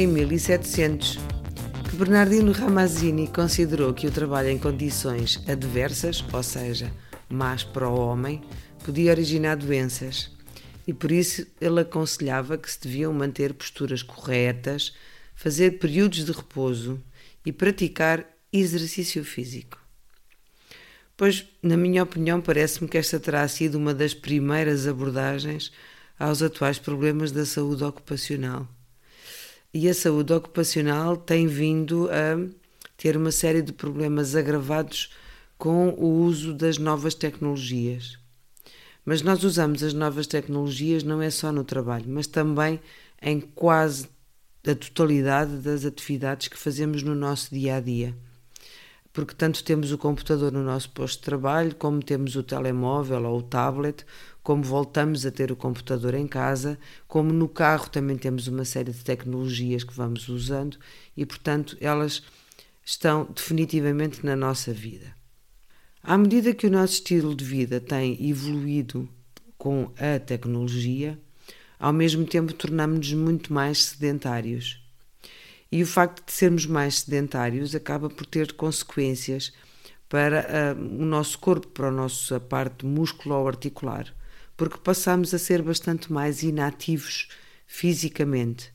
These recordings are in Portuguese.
Em 1700 que Bernardino Ramazzini considerou que o trabalho em condições adversas, ou seja, más para o homem, podia originar doenças. E por isso ele aconselhava que se deviam manter posturas corretas, fazer períodos de repouso e praticar exercício físico. Pois, na minha opinião, parece-me que esta terá sido uma das primeiras abordagens aos atuais problemas da saúde ocupacional. E a saúde ocupacional tem vindo a ter uma série de problemas agravados com o uso das novas tecnologias. Mas nós usamos as novas tecnologias não é só no trabalho, mas também em quase a totalidade das atividades que fazemos no nosso dia a dia porque tanto temos o computador no nosso posto de trabalho, como temos o telemóvel ou o tablet, como voltamos a ter o computador em casa, como no carro também temos uma série de tecnologias que vamos usando e, portanto, elas estão definitivamente na nossa vida. À medida que o nosso estilo de vida tem evoluído com a tecnologia, ao mesmo tempo tornamos-nos muito mais sedentários. E o facto de sermos mais sedentários acaba por ter consequências para uh, o nosso corpo, para a nossa parte músculo-articular, porque passamos a ser bastante mais inativos fisicamente.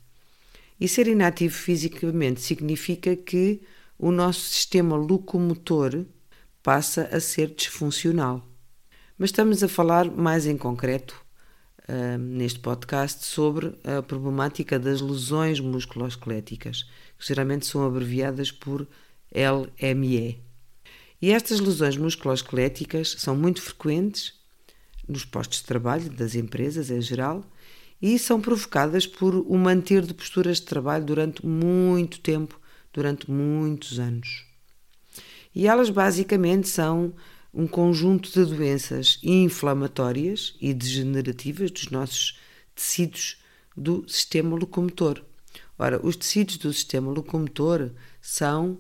E ser inativo fisicamente significa que o nosso sistema locomotor passa a ser disfuncional. Mas estamos a falar mais em concreto uh, neste podcast sobre a problemática das lesões musculoesqueléticas, que geralmente são abreviadas por LME. E estas lesões musculoesqueléticas são muito frequentes nos postos de trabalho das empresas em geral e são provocadas por o manter de posturas de trabalho durante muito tempo, durante muitos anos. E elas basicamente são um conjunto de doenças inflamatórias e degenerativas dos nossos tecidos do sistema locomotor. Ora, os tecidos do sistema locomotor são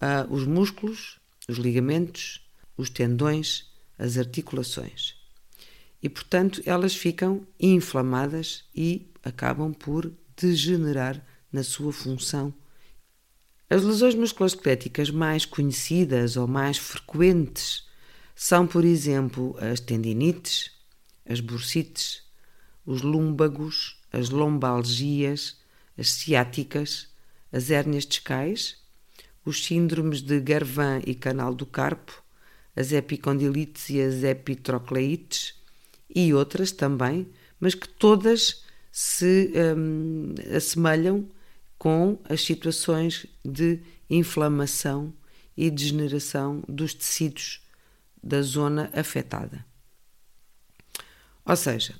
uh, os músculos, os ligamentos, os tendões, as articulações. E, portanto, elas ficam inflamadas e acabam por degenerar na sua função. As lesões musculoesqueléticas mais conhecidas ou mais frequentes são, por exemplo, as tendinites, as bursites, os lúmbagos, as lombalgias, as ciáticas, as hérnias discais, os síndromes de Garvan e canal do carpo, as epicondilites e as epitrocleites e outras também, mas que todas se hum, assemelham com as situações de inflamação e degeneração dos tecidos da zona afetada. Ou seja,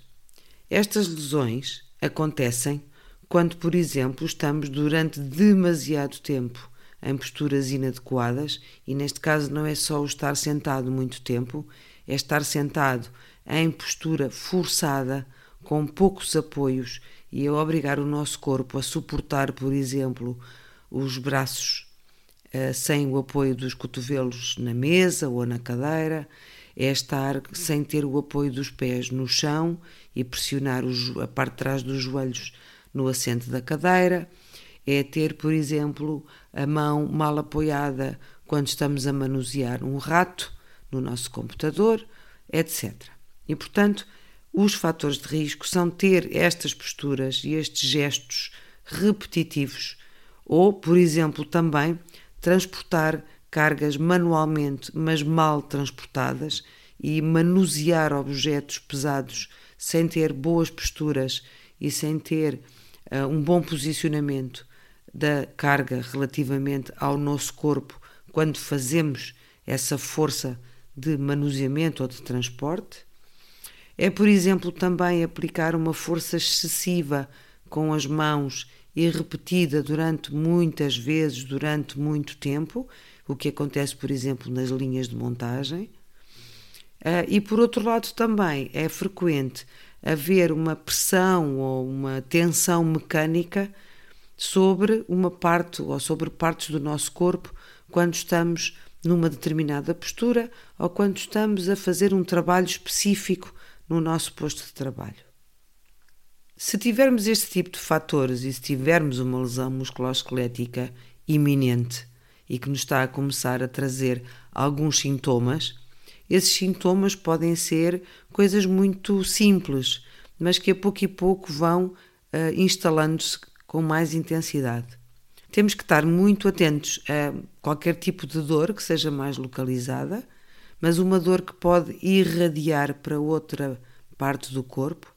estas lesões acontecem quando, por exemplo, estamos durante demasiado tempo em posturas inadequadas, e neste caso não é só o estar sentado muito tempo, é estar sentado em postura forçada, com poucos apoios, e é obrigar o nosso corpo a suportar, por exemplo, os braços eh, sem o apoio dos cotovelos na mesa ou na cadeira, é estar sem ter o apoio dos pés no chão e pressionar a parte de trás dos joelhos no assento da cadeira, é ter, por exemplo, a mão mal apoiada quando estamos a manusear um rato no nosso computador, etc. E, portanto, os fatores de risco são ter estas posturas e estes gestos repetitivos, ou, por exemplo, também transportar cargas manualmente, mas mal transportadas, e manusear objetos pesados sem ter boas posturas e sem ter uh, um bom posicionamento da carga relativamente ao nosso corpo quando fazemos essa força de manuseamento ou de transporte. É, por exemplo, também aplicar uma força excessiva com as mãos e repetida durante muitas vezes, durante muito tempo, o que acontece, por exemplo, nas linhas de montagem. Uh, e por outro lado, também é frequente haver uma pressão ou uma tensão mecânica sobre uma parte ou sobre partes do nosso corpo quando estamos numa determinada postura ou quando estamos a fazer um trabalho específico no nosso posto de trabalho. Se tivermos este tipo de fatores e se tivermos uma lesão musculoesquelética iminente e que nos está a começar a trazer alguns sintomas, esses sintomas podem ser coisas muito simples, mas que a pouco e pouco vão uh, instalando-se com mais intensidade. Temos que estar muito atentos a qualquer tipo de dor que seja mais localizada, mas uma dor que pode irradiar para outra parte do corpo.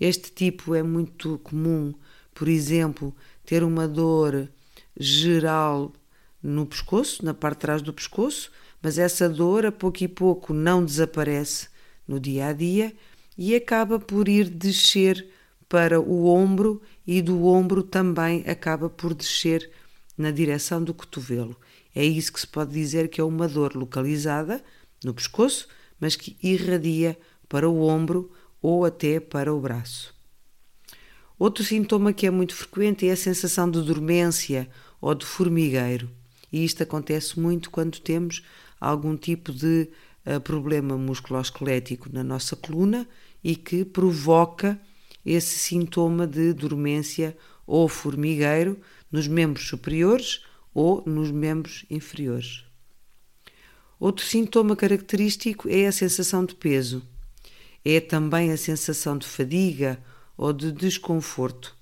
Este tipo é muito comum, por exemplo, ter uma dor geral no pescoço, na parte de trás do pescoço, mas essa dor a pouco e pouco não desaparece no dia a dia e acaba por ir descer para o ombro e do ombro também acaba por descer na direção do cotovelo. É isso que se pode dizer que é uma dor localizada no pescoço, mas que irradia para o ombro ou até para o braço. Outro sintoma que é muito frequente é a sensação de dormência ou de formigueiro. E isto acontece muito quando temos algum tipo de uh, problema musculoesquelético na nossa coluna e que provoca esse sintoma de dormência ou formigueiro nos membros superiores ou nos membros inferiores. Outro sintoma característico é a sensação de peso. É também a sensação de fadiga ou de desconforto.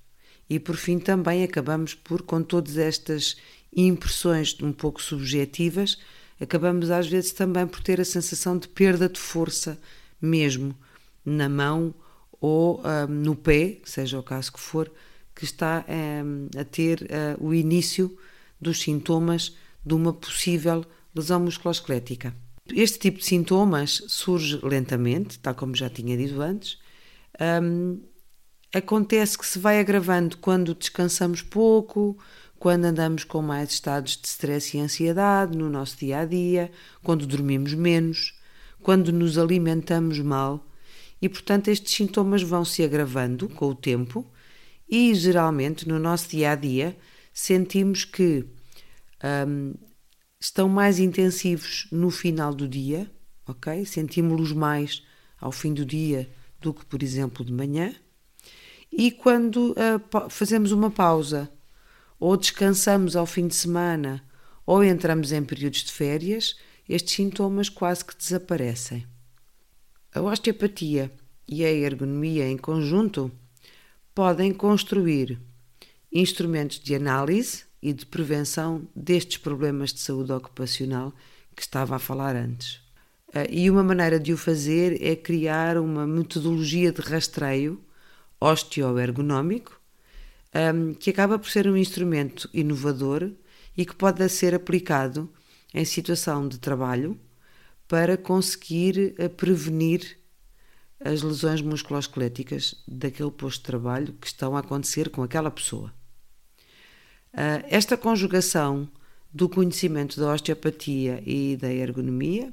E por fim também acabamos por, com todas estas impressões um pouco subjetivas, acabamos às vezes também por ter a sensação de perda de força mesmo na mão ou um, no pé, seja o caso que for, que está um, a ter uh, o início dos sintomas de uma possível lesão musculoesquelética. Este tipo de sintomas surge lentamente, tal como já tinha dito antes. Um, acontece que se vai agravando quando descansamos pouco, quando andamos com mais estados de stress e ansiedade no nosso dia a dia, quando dormimos menos, quando nos alimentamos mal. E, portanto, estes sintomas vão se agravando com o tempo e, geralmente, no nosso dia a dia, sentimos que um, estão mais intensivos no final do dia, ok? Sentimos-los mais ao fim do dia do que, por exemplo, de manhã. E quando uh, fazemos uma pausa ou descansamos ao fim de semana ou entramos em períodos de férias, estes sintomas quase que desaparecem. A osteopatia e a ergonomia em conjunto podem construir instrumentos de análise e de prevenção destes problemas de saúde ocupacional que estava a falar antes. Ah, e uma maneira de o fazer é criar uma metodologia de rastreio osteoergonómico que acaba por ser um instrumento inovador e que pode ser aplicado em situação de trabalho para conseguir ah, prevenir as lesões musculoesqueléticas daquele posto de trabalho que estão a acontecer com aquela pessoa. Ah, esta conjugação do conhecimento da osteopatia e da ergonomia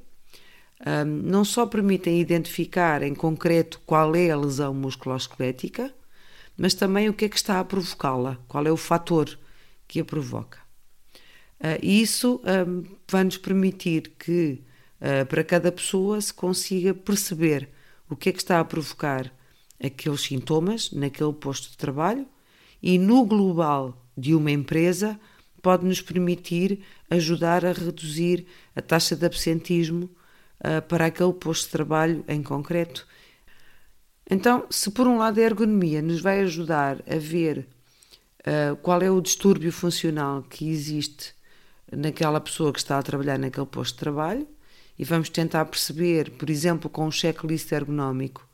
ah, não só permitem identificar em concreto qual é a lesão musculoesquelética, mas também o que é que está a provocá-la, qual é o fator que a provoca. Uh, isso vai nos permitir que, para cada pessoa, se consiga perceber o que é que está a provocar aqueles sintomas naquele posto de trabalho e, no global de uma empresa pode nos permitir ajudar a reduzir a taxa de absentismo uh, para aquele posto de trabalho em concreto. Então, se por um lado a ergonomia nos vai ajudar a ver uh, qual é o distúrbio funcional que existe naquela pessoa que está a trabalhar naquele posto de trabalho, e vamos tentar perceber, por exemplo, com um checklist ergonómico,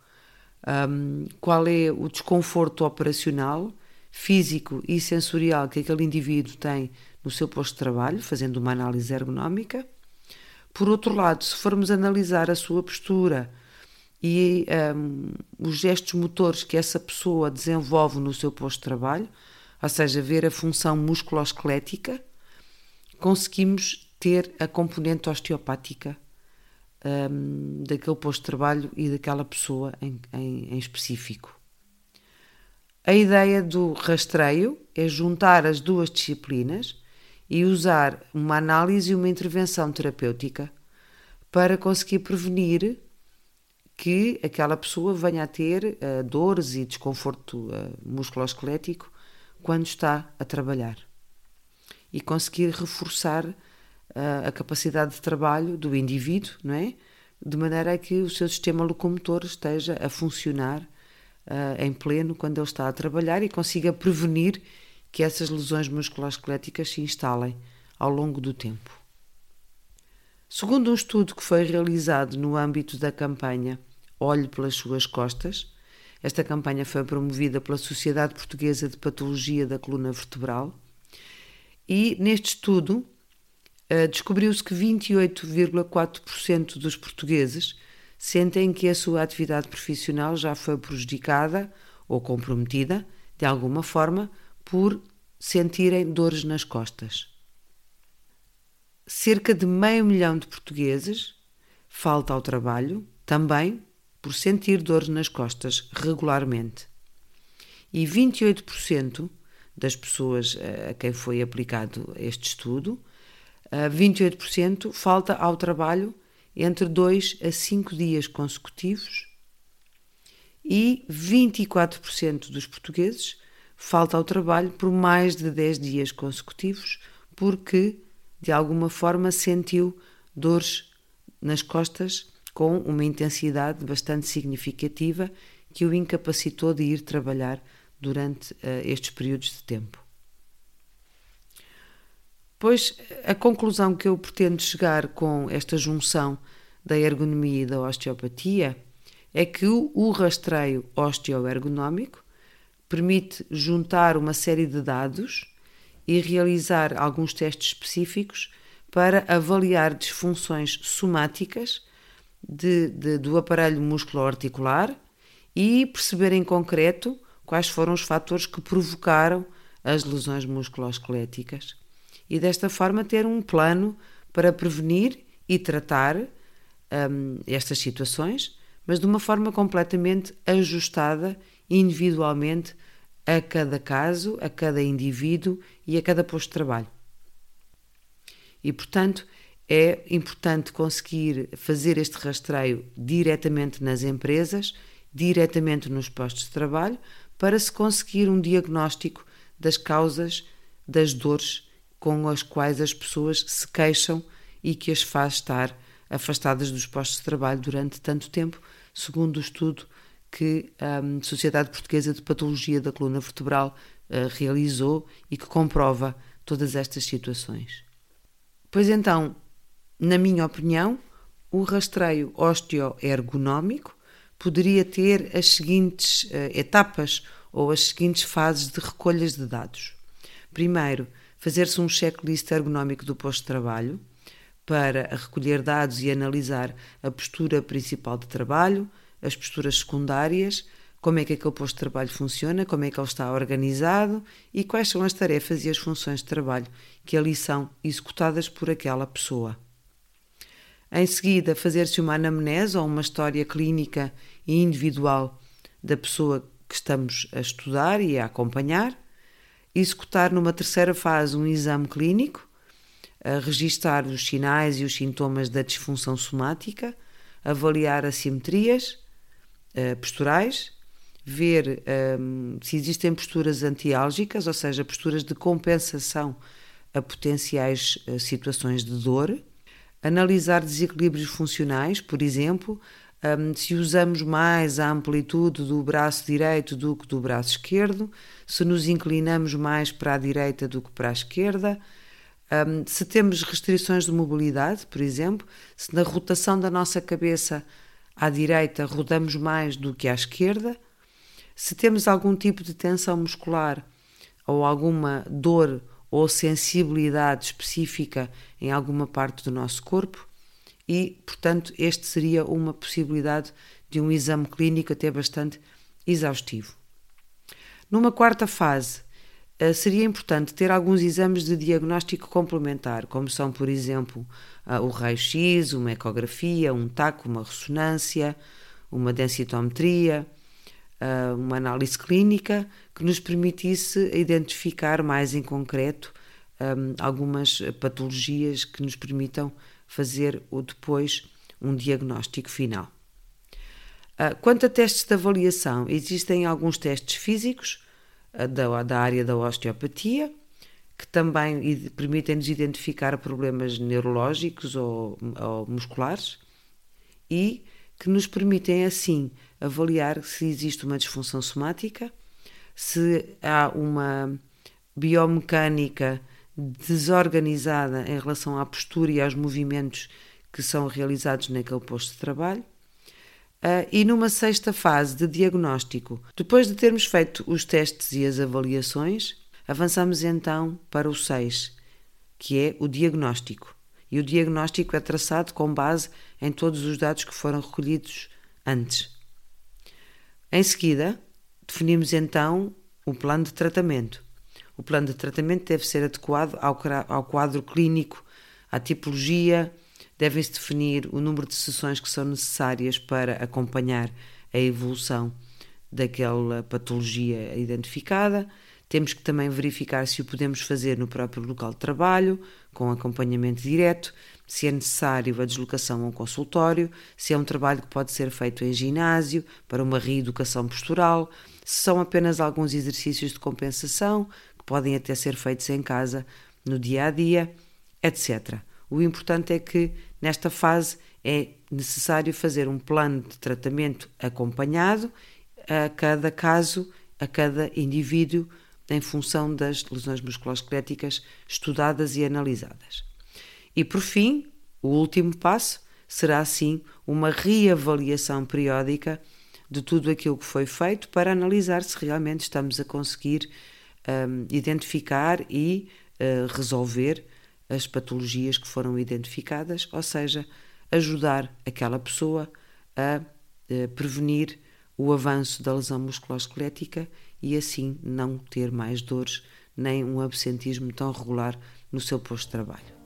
um, qual é o desconforto operacional físico e sensorial que aquele indivíduo tem no seu posto de trabalho, fazendo uma análise ergonómica. Por outro lado, se formos analisar a sua postura e um, os gestos motores que essa pessoa desenvolve no seu posto de trabalho, ou seja, ver a função musculoesquelética, conseguimos ter a componente osteopática um, daquele posto de trabalho e daquela pessoa em, em, em específico. A ideia do rastreio é juntar as duas disciplinas e usar uma análise e uma intervenção terapêutica para conseguir prevenir que aquela pessoa venha a ter uh, dores e desconforto uh, musculoesquelético quando está a trabalhar e conseguir reforçar uh, a capacidade de trabalho do indivíduo, não é? De maneira a que o seu sistema locomotor esteja a funcionar uh, em pleno quando ele está a trabalhar e consiga prevenir que essas lesões musculoesqueléticas se instalem ao longo do tempo. Segundo um estudo que foi realizado no âmbito da campanha Olhe pelas suas costas, esta campanha foi promovida pela Sociedade Portuguesa de Patologia da Coluna Vertebral e neste estudo uh, descobriu-se que 28,4% dos portugueses sentem que a sua atividade profissional já foi prejudicada ou comprometida, de alguma forma, por sentirem dores nas costas. Cerca de meio milhão de portugueses falta ao trabalho também por sentir dores nas costas regularmente. E 28% das pessoas eh, a quem foi aplicado este estudo, 28% falta ao trabalho entre 2 a 5 dias consecutivos e 24% dos portugueses falta ao trabalho por mais de 10 dias consecutivos porque de alguma forma sentiu dores nas costas com uma intensidade bastante significativa que o incapacitou de ir trabalhar durante uh, estes períodos de tempo. Pois a conclusão que eu pretendo chegar com esta junção da ergonomia e da osteopatia é que o rastreio osteoergonómico permite juntar uma série de dados e realizar alguns testes específicos para avaliar disfunções somáticas de, de, do aparelho musculoarticular e perceber em concreto quais foram os fatores que provocaram as lesões musculoesqueléticas e desta forma ter um plano para prevenir e tratar um, estas situações, mas de uma forma completamente ajustada individualmente a cada caso, a cada indivíduo e a cada posto de trabalho. E, portanto, é importante conseguir fazer este rastreio diretamente nas empresas, diretamente nos postos de trabalho, para se conseguir um diagnóstico das causas das dores com as quais as pessoas se queixam e que as faz estar afastadas dos postos de trabalho durante tanto tempo, segundo o estudo que a hum, Sociedade Portuguesa de Patologia da Coluna Vertebral uh, realizou e que comprova todas estas situações. Pois então, na minha opinião, o rastreio osteoergonómico poderia ter as seguintes uh, etapas ou as seguintes fases de recolhas de dados. Primeiro, fazer-se um checklist ergonómico do posto de trabalho para recolher dados e analisar a postura principal de trabalho, as posturas secundárias, como é que aquele posto de trabalho funciona, como é que ele está organizado e quais são as tarefas e as funções de trabalho que ali são executadas por aquela pessoa. Em seguida, fazer-se uma anamnese ou uma história clínica e individual da pessoa que estamos a estudar e a acompanhar executar numa terceira fase um exame clínico, registar os sinais e os sintomas da disfunção somática, avaliar assimetrias uh, posturais, ver um, se existem posturas antiálgicas, ou seja, posturas de compensação a potenciais uh, situações de dor, analisar desequilíbrios funcionais, por exemplo, um, se usamos mais a amplitude do braço direito do que do braço esquerdo, se nos inclinamos mais para a direita do que para a esquerda, um, se temos restrições de mobilidade, por exemplo, se na rotação da nossa cabeça à direita rodamos mais do que à esquerda, se temos algum tipo de tensão muscular ou alguma dor ou sensibilidade específica em alguma parte do nosso corpo, e, portanto, este seria uma possibilidade de um exame clínico até bastante exaustivo. Numa quarta fase, eh, seria importante ter alguns exames de diagnóstico complementar, como são, por exemplo, o raio-x, uma ecografia, um taco, uma ressonância, uma densitometria, uma análise clínica que nos permitisse identificar mais em concreto algumas patologias que nos permitam fazer o depois um diagnóstico final. Uh, quanto a testes de avaliação, existem alguns testes físicos da, da área da osteopatia, que também permitem-nos identificar problemas neurológicos ou, ou, musculares e que nos permitem, assim, avaliar se existe uma disfunção somática, se há uma biomecânica desorganizada em relação à postura e aos movimentos que são realizados naquele posto de trabalho. Uh, e numa sexta fase de diagnóstico, depois de termos feito os testes e as avaliações, avançamos então para o 6, que é o diagnóstico. E o diagnóstico é traçado com base em todos os dados que foram recolhidos antes. Em seguida, definimos então o plano de tratamento. O plano de tratamento deve ser adequado ao, quadro clínico, à tipologia, devem-se definir o número de sessões que são necessárias para acompanhar a evolução daquela patologia identificada. Temos que também verificar se o podemos fazer no próprio local de trabalho, com acompanhamento direto, se é necessário a deslocação a um consultório, se é um trabalho que pode ser feito em ginásio, para uma reeducação postural, se são apenas alguns exercícios de compensação, podem até ser feitos em casa, no dia a dia, etc. O importante é que nesta fase é necessário fazer um plano de tratamento acompanhado a cada caso, a cada indivíduo, em função das lesões musculoesqueléticas estudadas e analisadas. E por fim, o último passo será assim uma reavaliação periódica de tudo aquilo que foi feito para analisar se realmente estamos a conseguir um, identificar e uh, resolver as patologias que foram identificadas, ou seja, ajudar aquela pessoa a uh, prevenir o avanço da lesão musculoesquelética e assim não ter mais dores nem um absentismo tão regular no seu posto de trabalho.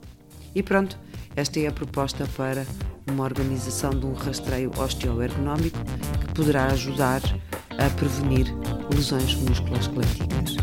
E pronto, esta é a proposta para uma organização de um rastreio osteoergonómico que poderá ajudar a prevenir lesões musculoesqueléticas.